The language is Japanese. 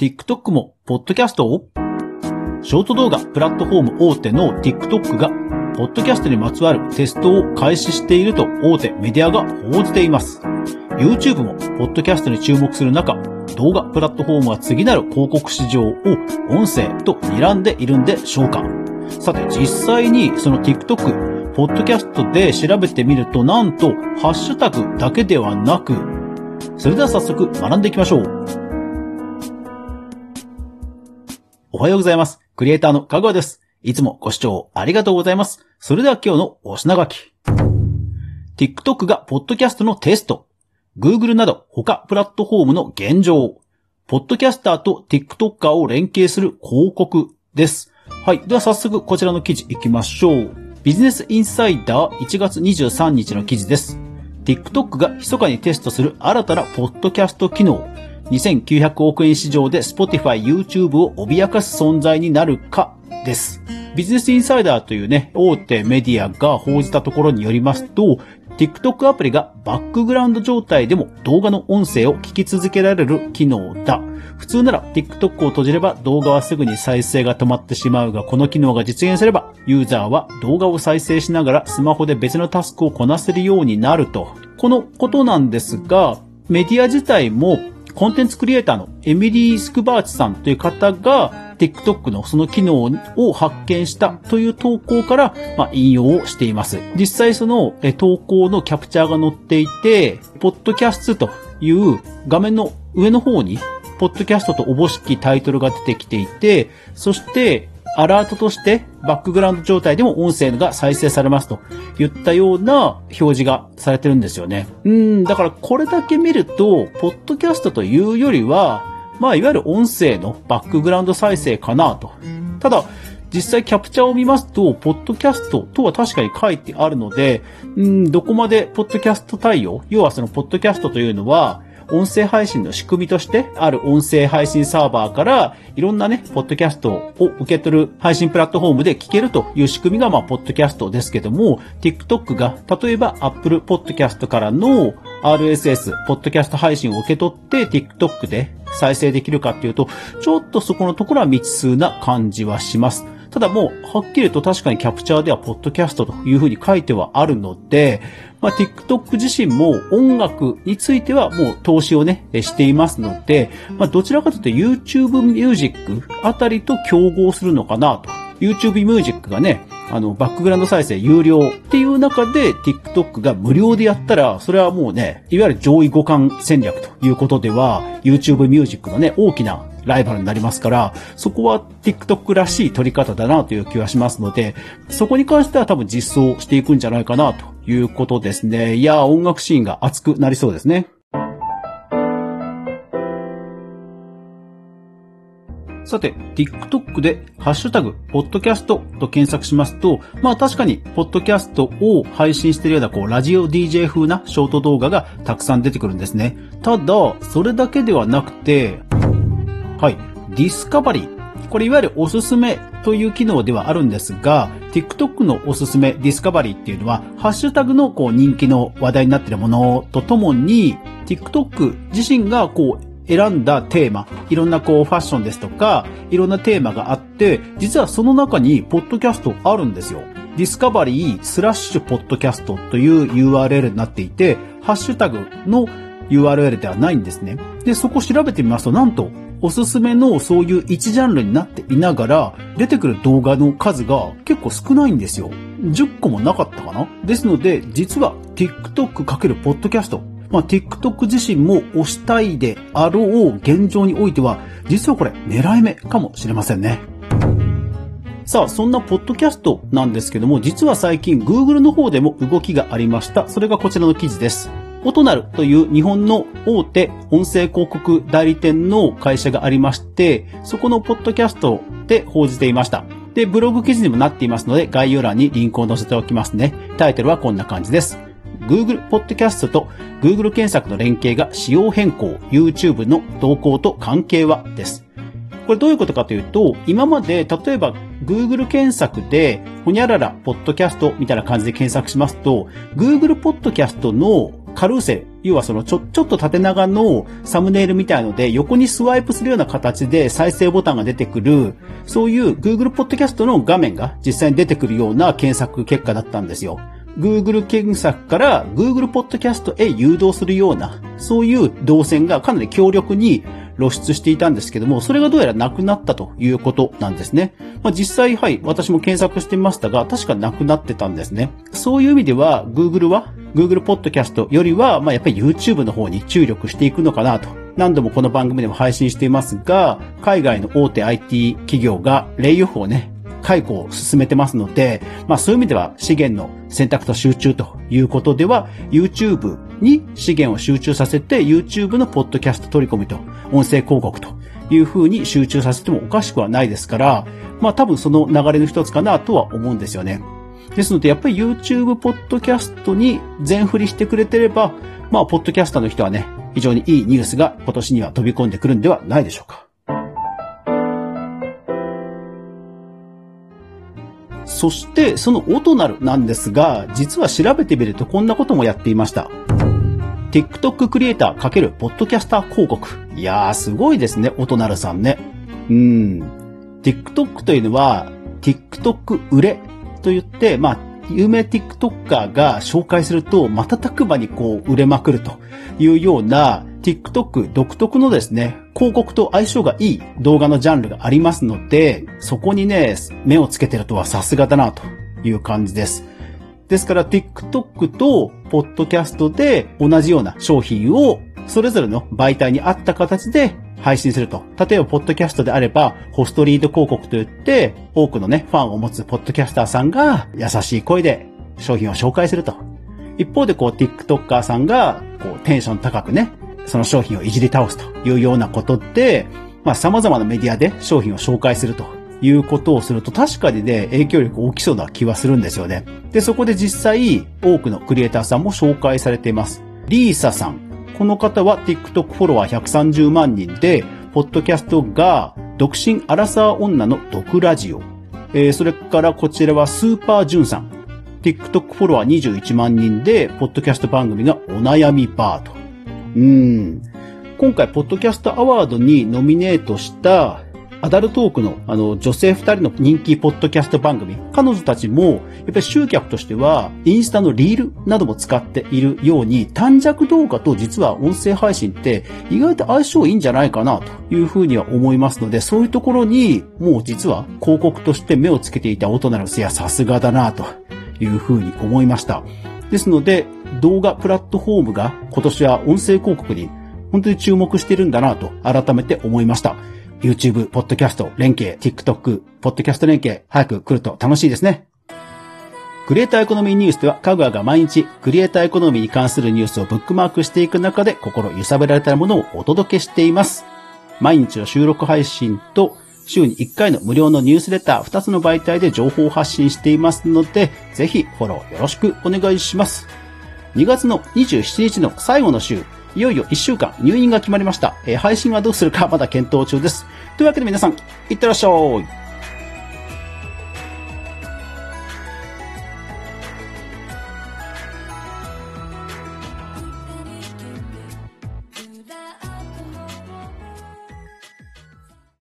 TikTok もポッドキャストを？ショート動画プラットフォーム大手の TikTok が、ポッドキャストにまつわるテストを開始していると大手メディアが報じています。YouTube もポッドキャストに注目する中、動画プラットフォームは次なる広告市場を音声と睨んでいるんでしょうか？さて実際にその TikTok、ポッドキャストで調べてみるとなんとハッシュタグだけではなく、それでは早速学んでいきましょう。おはようございます。クリエイターのかぐわです。いつもご視聴ありがとうございます。それでは今日のお品書き。TikTok がポッドキャストのテスト。Google など他プラットフォームの現状。ポッドキャスターと TikToker を連携する広告です。はい。では早速こちらの記事行きましょう。ビジネスインサイダー1月23日の記事です。TikTok が密かにテストする新たなポッドキャスト機能。2900億円市場で Spotify、YouTube を脅かす存在になるかです。ビジネスインサイダーというね、大手メディアが報じたところによりますと、TikTok アプリがバックグラウンド状態でも動画の音声を聞き続けられる機能だ。普通なら TikTok を閉じれば動画はすぐに再生が止まってしまうが、この機能が実現すれば、ユーザーは動画を再生しながらスマホで別のタスクをこなせるようになると。このことなんですが、メディア自体もコンテンツクリエイターのエミリー・スクバーチさんという方が TikTok のその機能を発見したという投稿から、まあ、引用をしています。実際その投稿のキャプチャーが載っていて、ポッドキャストという画面の上の方に、ポッドキャストとおぼしきタイトルが出てきていて、そして、アラートとしてバックグラウンド状態でも音声が再生されますと言ったような表示がされてるんですよね。うん、だからこれだけ見ると、ポッドキャストというよりは、まあいわゆる音声のバックグラウンド再生かなと。ただ、実際キャプチャーを見ますと、ポッドキャストとは確かに書いてあるので、うん、どこまでポッドキャスト対応要はそのポッドキャストというのは、音声配信の仕組みとして、ある音声配信サーバーから、いろんなね、ポッドキャストを受け取る配信プラットフォームで聞けるという仕組みが、まあ、ポッドキャストですけども、TikTok が、例えば Apple Podcast からの RSS、ポッドキャスト配信を受け取って TikTok で再生できるかっていうと、ちょっとそこのところは未知数な感じはします。ただもう、はっきりと確かにキャプチャーではポッドキャストというふうに書いてはあるので、まあ、TikTok 自身も音楽についてはもう投資をね、していますので、まあ、どちらかというと YouTube Music あたりと競合するのかなと。YouTube Music がね、あの、バックグラウンド再生有料っていう中で TikTok が無料でやったら、それはもうね、いわゆる上位互換戦略ということでは、YouTube Music のね、大きなライバルになりますから、そこは TikTok らしい取り方だなという気はしますので、そこに関しては多分実装していくんじゃないかなということですね。いや、音楽シーンが熱くなりそうですね。さて、TikTok でハッシュタグ、ポッドキャストと検索しますと、まあ確かに、ポッドキャストを配信しているような、こう、ラジオ DJ 風なショート動画がたくさん出てくるんですね。ただ、それだけではなくて、はい。ディスカバリー。これいわゆるおすすめという機能ではあるんですが、TikTok のおすすめディスカバリーっていうのは、ハッシュタグのこう人気の話題になっているものとともに、TikTok 自身がこう選んだテーマ、いろんなこうファッションですとか、いろんなテーマがあって、実はその中にポッドキャストあるんですよ。ディスカバリースラッシュポッドキャストという URL になっていて、ハッシュタグの URL ではないんですね。で、そこ調べてみますと、なんと、おすすめのそういう一ジャンルになっていながら、出てくる動画の数が結構少ないんですよ。10個もなかったかな？ですので、実は TikTok かけるポッドキャスト。まあ、TikTok 自身も推したいであろう現状においては、実はこれ狙い目かもしれませんね。さあ、そんなポッドキャストなんですけども、実は最近 Google の方でも動きがありました。それがこちらの記事です。オトナルという日本の大手音声広告代理店の会社がありまして、そこのポッドキャストで報じていました。で、ブログ記事にもなっていますので、概要欄にリンクを載せておきますね。タイトルはこんな感じです。Google Podcast と Google 検索の連携が仕様変更、YouTube の動向と関係はです。これどういうことかというと、今まで例えば Google 検索で、ほにゃららポッドキャストみたいな感じで検索しますと、Google ポッドキャストのカルーセル、要はそのちょ、ちょっと縦長のサムネイルみたいので、横にスワイプするような形で再生ボタンが出てくる、そういう Google Podcast の画面が実際に出てくるような検索結果だったんですよ。Google 検索から Google Podcast へ誘導するような、そういう動線がかなり強力に露出していたんですけども、それがどうやらなくなったということなんですね。まあ、実際、はい、私も検索してみましたが、確かなくなってたんですね。そういう意味では、Google は、Google Podcast よりは、まあ、やっぱり YouTube の方に注力していくのかなと。何度もこの番組でも配信していますが、海外の大手 IT 企業がレイオフをね、解雇を進めてますので、まあそういう意味では資源の選択と集中ということでは、YouTube に資源を集中させて、YouTube のポッドキャスト取り込みと、音声広告という風に集中させてもおかしくはないですから、まあ多分その流れの一つかなとは思うんですよね。ですので、やっぱり YouTube ポッドキャストに全振りしてくれてれば、まあ、ポッドキャスターの人はね、非常にいいニュースが今年には飛び込んでくるんではないでしょうか。そして、そのオトナルなんですが、実は調べてみるとこんなこともやっていました。TikTok クリエイター×ポッドキャスター広告。いやー、すごいですね、オトナルさんね。うん。TikTok というのは、TikTok 売れと言って、まあ、有名 TikToker が紹介すると、瞬く間にこう、売れまくるというような、TikTok 独特のですね、広告と相性がいい動画のジャンルがありますので、そこにね、目をつけてるとはさすがだなという感じです。ですから TikTok と Podcast で同じような商品をそれぞれの媒体に合った形で配信すると。例えば、ポッドキャストであれば、ホストリード広告といって、多くのね、ファンを持つポッドキャスターさんが、優しい声で商品を紹介すると。一方で、こう、TikToker さんが、こう、テンション高くね、その商品をいじり倒すというようなことで、まあ様々なメディアで商品を紹介するということをすると確かにね、影響力大きそうな気はするんですよね。で、そこで実際多くのクリエイターさんも紹介されています。リーサさん。この方は TikTok フォロワー130万人で、ポッドキャストが独身アラサー女の毒ラジオ。えー、それからこちらはスーパージュンさん。TikTok フォロワー21万人で、ポッドキャスト番組がお悩みバーと。うん。今回、ポッドキャストアワードにノミネートした、アダルトークの、あの、女性二人の人気ポッドキャスト番組。彼女たちも、やっぱり集客としては、インスタのリールなども使っているように、短尺動画と実は音声配信って意外と相性いいんじゃないかなというふうには思いますので、そういうところに、もう実は広告として目をつけていた大人のせやさすがだなというふうに思いました。ですので、動画プラットフォームが今年は音声広告に本当に注目してるんだなと改めて思いました。YouTube、ポッドキャスト、連携、TikTok、ポッドキャスト連携、早く来ると楽しいですね。クリエイターエコノミーニュースでは、かぐわが毎日、クリエイターエコノミーに関するニュースをブックマークしていく中で、心揺さぶられたものをお届けしています。毎日の収録配信と、週に1回の無料のニュースレター、2つの媒体で情報を発信していますので、ぜひフォローよろしくお願いします。2月の27日の最後の週、いよいよ1週間入院が決まりました。えー、配信はどうするかまだ検討中です。というわけで皆さん、いってらっしゃい。